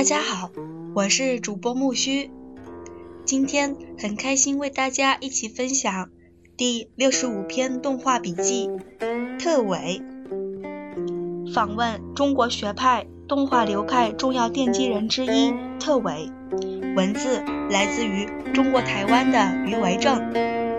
大家好，我是主播木须，今天很开心为大家一起分享第六十五篇动画笔记《特伟》，访问中国学派动画流派重要奠基人之一特伟，文字来自于中国台湾的余维正。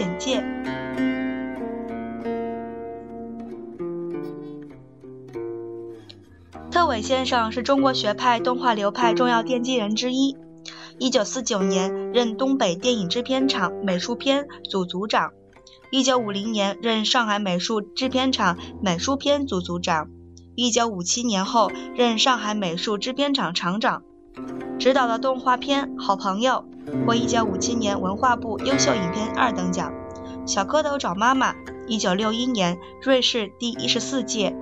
简介：特伟先生是中国学派动画流派重要奠基人之一。一九四九年任东北电影制片厂美术片组组长，一九五零年任上海美术制片厂美术片组组长，一九五七年后任上海美术制片厂厂长，执导的动画片《好朋友》。获1957年文化部优秀影片二等奖，《小蝌蚪找妈妈》1961年瑞士第一十四届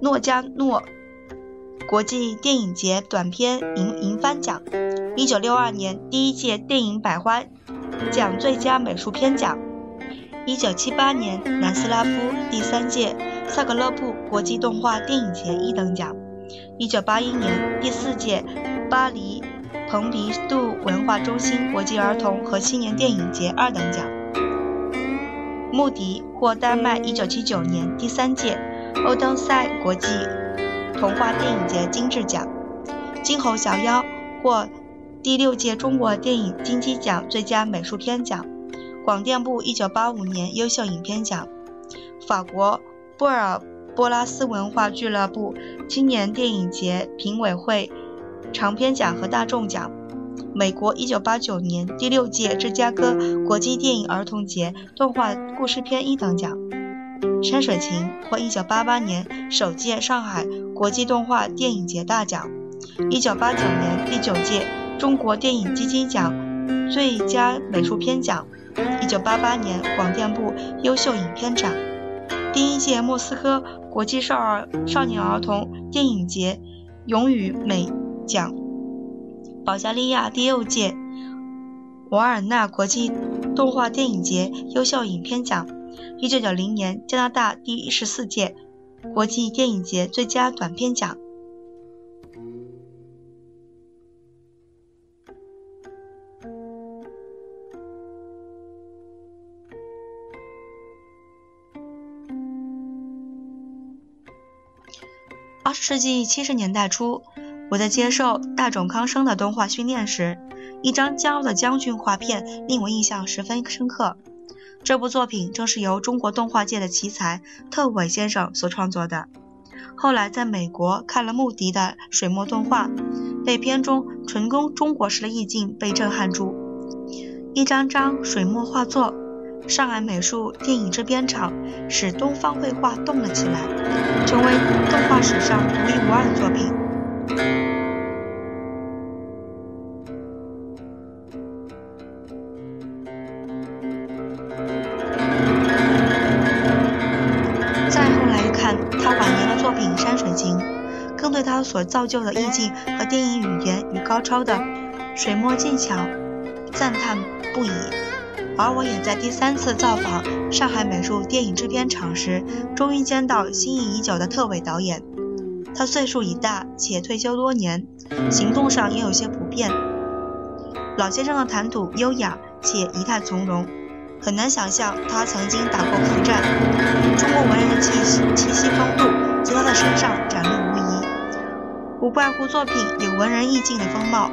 诺加诺国际电影节短片银银帆奖，1962年第一届电影百花奖最佳美术片奖，1978年南斯拉夫第三届萨格勒布国际动画电影节一等奖，1981年第四届巴黎。蓬皮杜文化中心国际儿童和青年电影节二等奖，穆迪获丹麦1979年第三届欧登塞国际童话电影节金质奖，金猴小妖获第六届中国电影金鸡奖最佳美术片奖，广电部1985年优秀影片奖，法国布尔波拉斯文化俱乐部青年电影节评委会。长片奖和大众奖，美国1989年第六届芝加哥国际电影儿童节动画故事片一等奖，山水情获1988年首届上海国际动画电影节大奖，1989年第九届中国电影基金奖最佳美术片奖，1988年广电部优秀影片奖，第一届莫斯科国际少儿少年儿童电影节永与美。奖，保加利亚第六届瓦尔纳国际动画电影节优秀影片奖，一九九零年加拿大第十四届国际电影节最佳短片奖。二十世纪七十年代初。我在接受大冢康生的动画训练时，一张骄傲的将军画片令我印象十分深刻。这部作品正是由中国动画界的奇才特伟先生所创作的。后来在美国看了穆迪的水墨动画，被片中纯工中国式的意境被震撼住。一张张水墨画作，上海美术电影制片厂使东方绘画动了起来，成为动画史上独一无二的作品。再后来看他晚年的作品《山水情》，更对他所造就的意境和电影语言与高超的水墨技巧赞叹不已。而我也在第三次造访上海美术电影制片厂时，终于见到心仪已久的特伟导演。他岁数已大，且退休多年，行动上也有些不便。老先生的谈吐优雅且仪态从容，很难想象他曾经打过苦战。中国文人的气息气息风度，在他的身上，无怪乎作品有文人意境的风貌。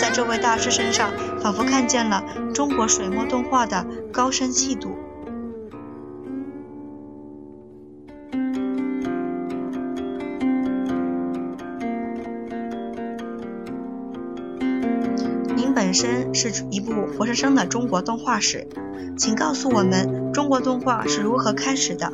在这位大师身上，仿佛看见了中国水墨动画的高深气度。您本身是一部活生生的中国动画史，请告诉我们，中国动画是如何开始的？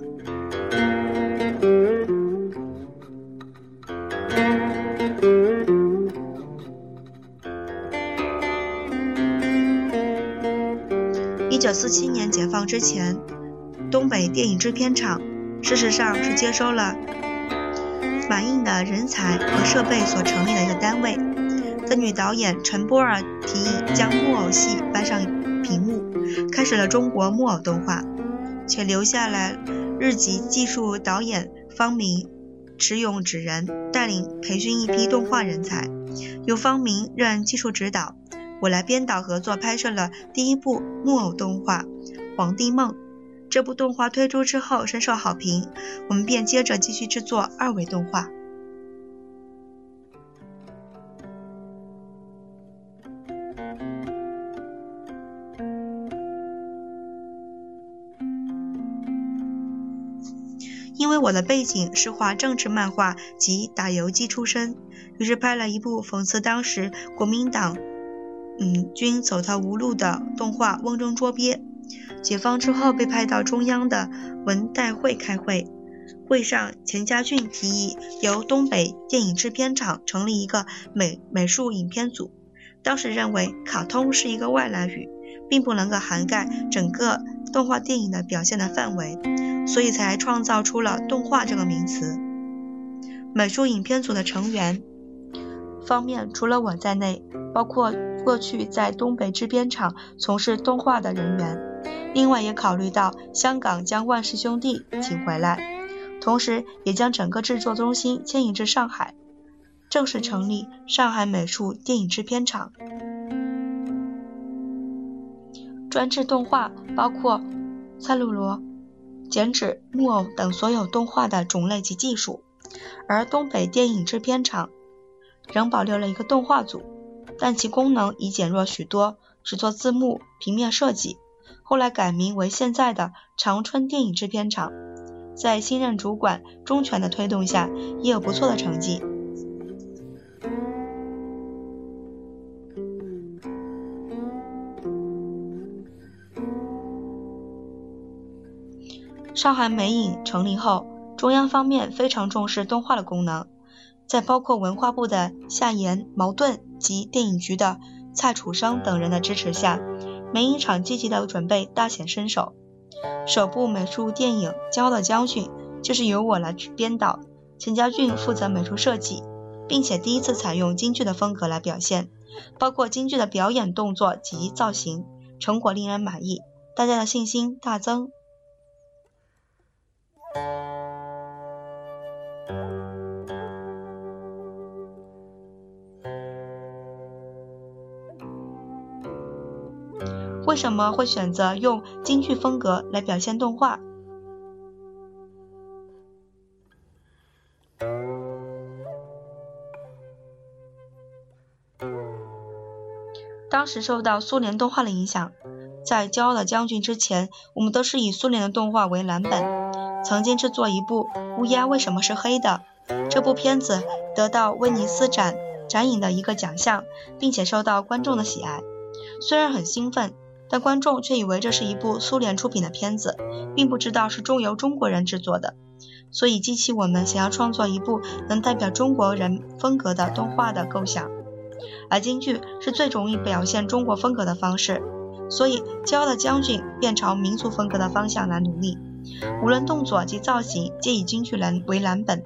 四七年解放之前，东北电影制片厂事实上是接收了满印的人才和设备所成立的一个单位。的女导演陈波儿提议将木偶戏搬上屏幕，开始了中国木偶动画，且留下了日籍技术导演方明、池永指人带领培训一批动画人才，由方明任技术指导，我来编导合作拍摄了第一部木偶动画《皇帝梦》。这部动画推出之后深受好评，我们便接着继续制作二维动画。因为我的背景是画政治漫画及打游击出身，于是拍了一部讽刺当时国民党嗯军走投无路的动画《瓮中捉鳖》。解放之后被派到中央的文代会开会，会上钱家俊提议由东北电影制片厂成立一个美美术影片组。当时认为卡通是一个外来语，并不能够涵盖整个动画电影的表现的范围。所以才创造出了动画这个名词。美术影片组的成员方面，除了我在内，包括过去在东北制片厂从事动画的人员，另外也考虑到香港将万氏兄弟请回来，同时也将整个制作中心迁移至上海，正式成立上海美术电影制片厂，专制动画包括赛璐罗。剪纸、木偶等所有动画的种类及技术，而东北电影制片厂仍保留了一个动画组，但其功能已减弱许多，只做字幕、平面设计。后来改名为现在的长春电影制片厂，在新任主管钟权的推动下，也有不错的成绩。上海美影成立后，中央方面非常重视动画的功能，在包括文化部的夏言、毛盾及电影局的蔡楚生等人的支持下，美影厂积极的准备大显身手。首部美术电影《骄傲的将军》就是由我来编导，钱家俊负责美术设计，并且第一次采用京剧的风格来表现，包括京剧的表演动作及造型，成果令人满意，大家的信心大增。为什么会选择用京剧风格来表现动画？当时受到苏联动画的影响，在《骄傲的将军》之前，我们都是以苏联的动画为蓝本。曾经制作一部《乌鸦为什么是黑的》，这部片子得到威尼斯展展影的一个奖项，并且受到观众的喜爱。虽然很兴奋。但观众却以为这是一部苏联出品的片子，并不知道是中由中国人制作的，所以激起我们想要创作一部能代表中国人风格的动画的构想。而京剧是最容易表现中国风格的方式，所以《骄傲的将军》便朝民族风格的方向来努力，无论动作及造型皆以京剧人为蓝本。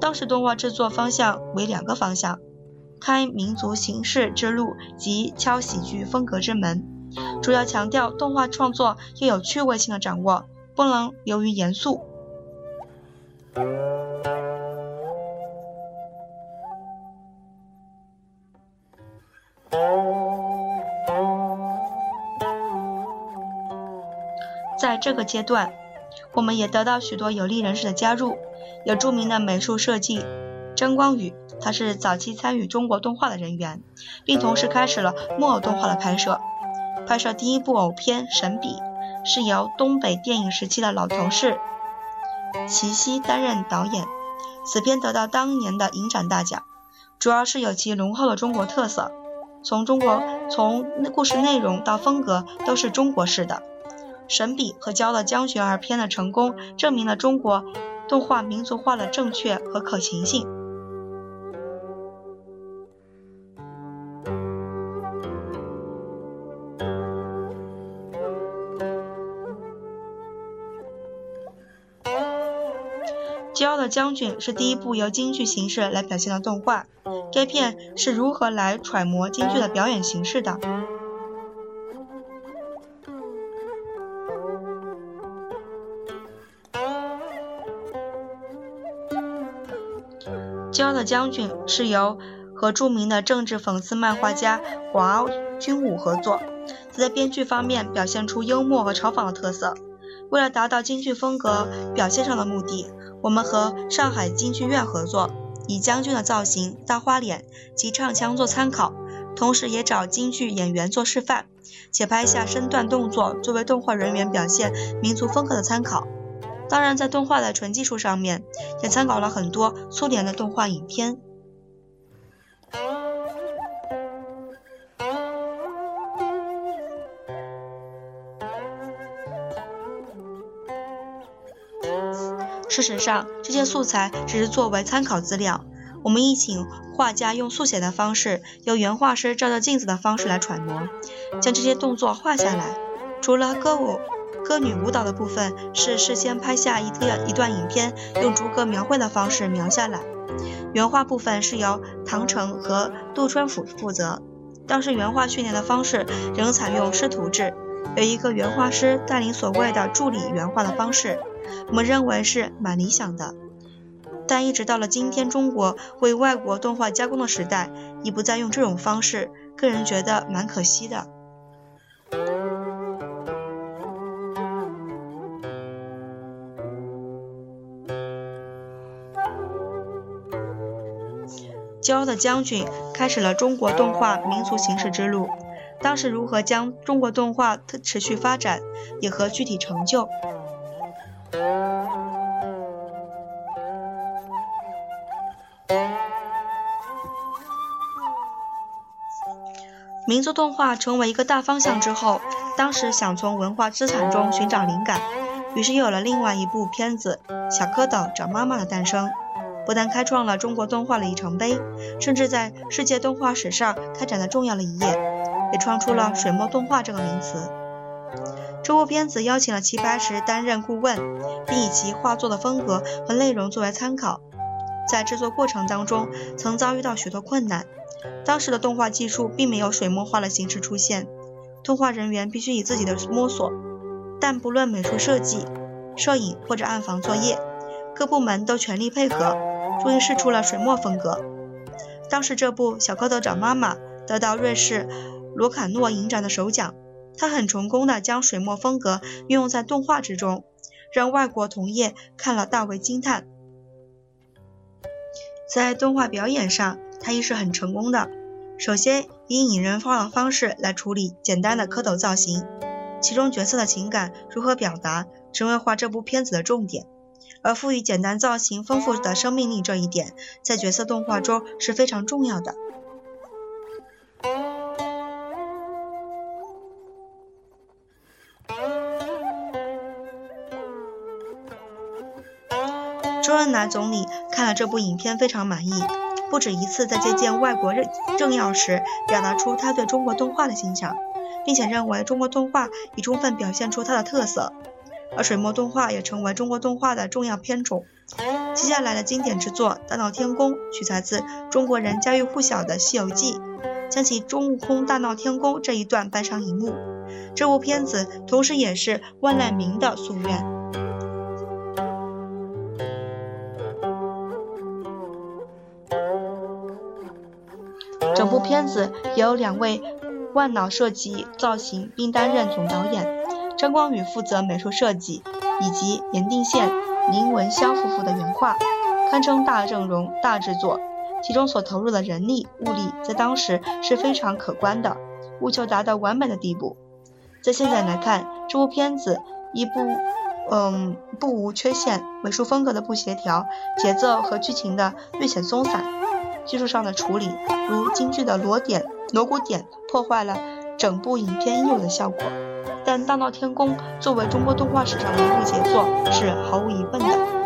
当时动画制作方向为两个方向：开民族形式之路及敲喜剧风格之门。主要强调动画创作要有趣味性的掌握，不能流于严肃。在这个阶段，我们也得到许多有力人士的加入，有著名的美术设计张光宇，他是早期参与中国动画的人员，并同时开始了木偶动画的拍摄。拍摄第一部偶片《神笔》，是由东北电影时期的老同事齐溪担任导演。此片得到当年的影展大奖，主要是有其浓厚的中国特色，从中国从故事内容到风格都是中国式的。神笔和骄傲的将军二片的成功，证明了中国动画民族化的正确和可行性。的将军是第一部由京剧形式来表现的动画，该片是如何来揣摩京剧的表演形式的？骄傲的将军是由和著名的政治讽刺漫画家华君武合作，在编剧方面表现出幽默和嘲讽的特色。为了达到京剧风格表现上的目的，我们和上海京剧院合作，以将军的造型、大花脸及唱腔做参考，同时也找京剧演员做示范，且拍下身段动作作为动画人员表现民族风格的参考。当然，在动画的纯技术上面，也参考了很多苏联的动画影片。事实上，这些素材只是作为参考资料。我们亦请画家用速写的方式，由原画师照着镜子的方式来揣摩，将这些动作画下来。除了歌舞。歌女舞蹈的部分是事先拍下一个一段影片，用逐格描绘的方式描下来。原画部分是由唐城和杜春甫负责。当时原画训练的方式仍采用师徒制，由一个原画师带领所谓的助理原画的方式，我们认为是蛮理想的。但一直到了今天，中国为外国动画加工的时代，已不再用这种方式，个人觉得蛮可惜的。骄傲的将军开始了中国动画民族形式之路。当时如何将中国动画持续发展，也和具体成就。民族动画成为一个大方向之后，当时想从文化资产中寻找灵感，于是又有了另外一部片子《小蝌蚪找妈妈》的诞生。不但开创了中国动画的里程碑，甚至在世界动画史上开展了重要的一页，也创出了水墨动画这个名词。这部片子邀请了齐白石担任顾问，并以其画作的风格和内容作为参考。在制作过程当中，曾遭遇到许多困难。当时的动画技术并没有水墨画的形式出现，动画人员必须以自己的摸索。但不论美术设计、摄影或者暗房作业，各部门都全力配合。终于试出了水墨风格。当时这部《小蝌蚪找妈妈》得到瑞士罗卡诺影展的首奖。他很成功的将水墨风格运用在动画之中，让外国同业看了大为惊叹。在动画表演上，他亦是很成功的。首先以拟人化的方式来处理简单的蝌蚪造型，其中角色的情感如何表达，成为画这部片子的重点。而赋予简单造型丰富的生命力这一点，在角色动画中是非常重要的。周恩来总理看了这部影片非常满意，不止一次在接见外国政要时表达出他对中国动画的欣赏，并且认为中国动画已充分表现出它的特色。而水墨动画也成为中国动画的重要片种。接下来的经典之作《大闹天宫》取材自中国人家喻户晓的《西游记》，将其孙悟空大闹天宫这一段搬上荧幕。这部片子同时也是万籁鸣的夙愿。整部片子由两位万脑设计造型并担任总导演。张光宇负责美术设计，以及严定宪、林文香夫妇的原画，堪称大阵容、大制作。其中所投入的人力物力，在当时是非常可观的，务求达到完美的地步。在现在来看，这部片子一部，嗯，不无缺陷，美术风格的不协调，节奏和剧情的略显松散，技术上的处理，如京剧的锣点、锣鼓点，破坏了整部影片应有的效果。但《大闹天宫》作为中国动画史上的一部杰作，是毫无疑问的。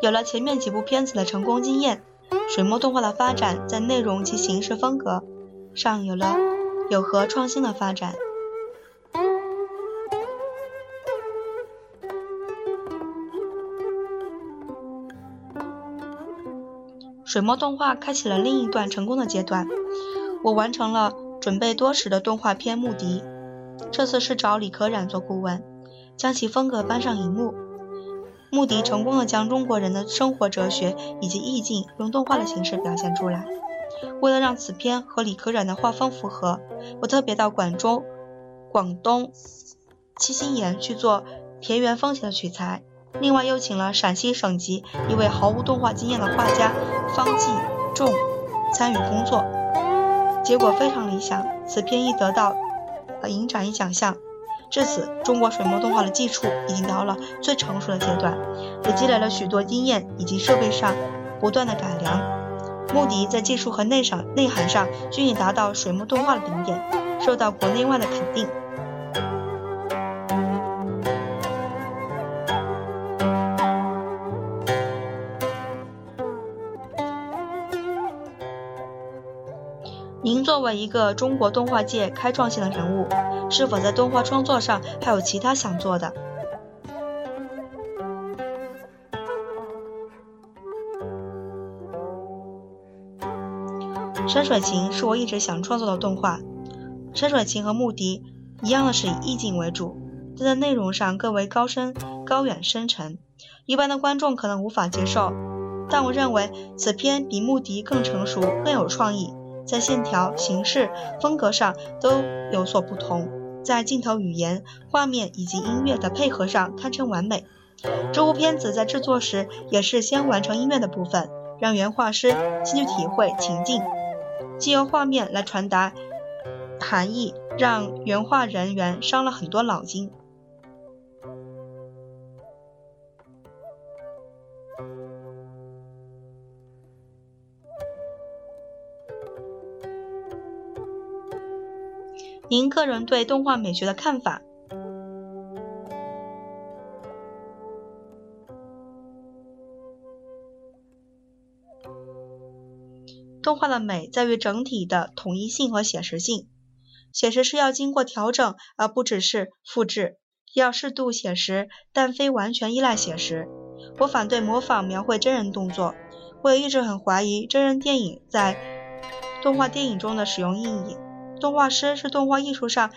有了前面几部片子的成功经验，水墨动画的发展在内容及形式风格上有了有何创新的发展。水墨动画开启了另一段成功的阶段。我完成了准备多时的动画片《牧笛》，这次是找李可染做顾问，将其风格搬上荧幕。穆迪成功的将中国人的生活哲学以及意境用动画的形式表现出来。为了让此片和李可染的画风符合，我特别到广州、广东七星岩去做田园风情的取材。另外又请了陕西省级一位毫无动画经验的画家方继仲参与工作，结果非常理想。此片一得到影展一奖项。至此，中国水墨动画的技术已经到了最成熟的阶段，也积累了许多经验以及设备上不断的改良。穆迪在技术和内上内涵上均已达到水墨动画的顶点，受到国内外的肯定。您作为一个中国动画界开创性的人物，是否在动画创作上还有其他想做的？山水情是我一直想创作的动画。山水情和穆迪一样的是以意境为主，但在内容上更为高深、高远、深沉，一般的观众可能无法接受。但我认为此片比穆迪更成熟、更有创意。在线条、形式、风格上都有所不同，在镜头语言、画面以及音乐的配合上堪称完美。这部片子在制作时也是先完成音乐的部分，让原画师先去体会情境，借由画面来传达含义，让原画人员伤了很多脑筋。您个人对动画美学的看法？画的美在于整体的统一性和写实性。写实是要经过调整，而不只是复制，要适度写实，但非完全依赖写实。我反对模仿描绘真人动作。我也一直很怀疑真人电影在动画电影中的使用意义。动画师是动画艺术上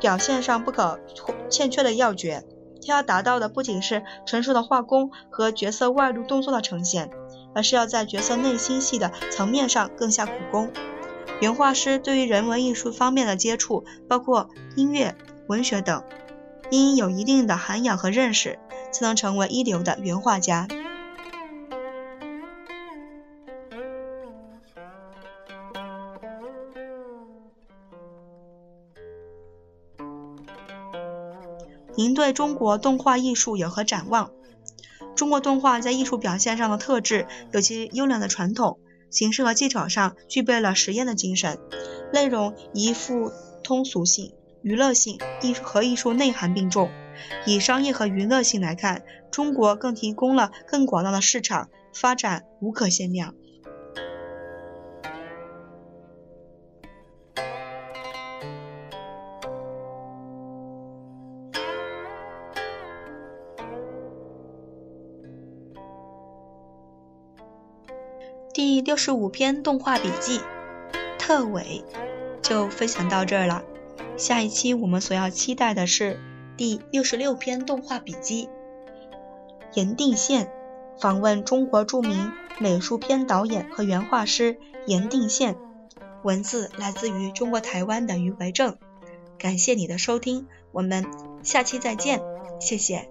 表现上不可欠缺的要诀，他要达到的不仅是成熟的画工和角色外露动作的呈现，而是要在角色内心戏的层面上更下苦功。原画师对于人文艺术方面的接触，包括音乐、文学等，应有一定的涵养和认识，才能成为一流的原画家。您对中国动画艺术有何展望？中国动画在艺术表现上的特质有其优良的传统，形式和技巧上具备了实验的精神，内容宜富通俗性、娱乐性、艺术和艺术内涵并重。以商业和娱乐性来看，中国更提供了更广大的市场，发展无可限量。六十五篇动画笔记特尾就分享到这儿了。下一期我们所要期待的是第六十六篇动画笔记。盐定县，访问中国著名美术片导演和原画师盐定县。文字来自于中国台湾的余维正。感谢你的收听，我们下期再见，谢谢。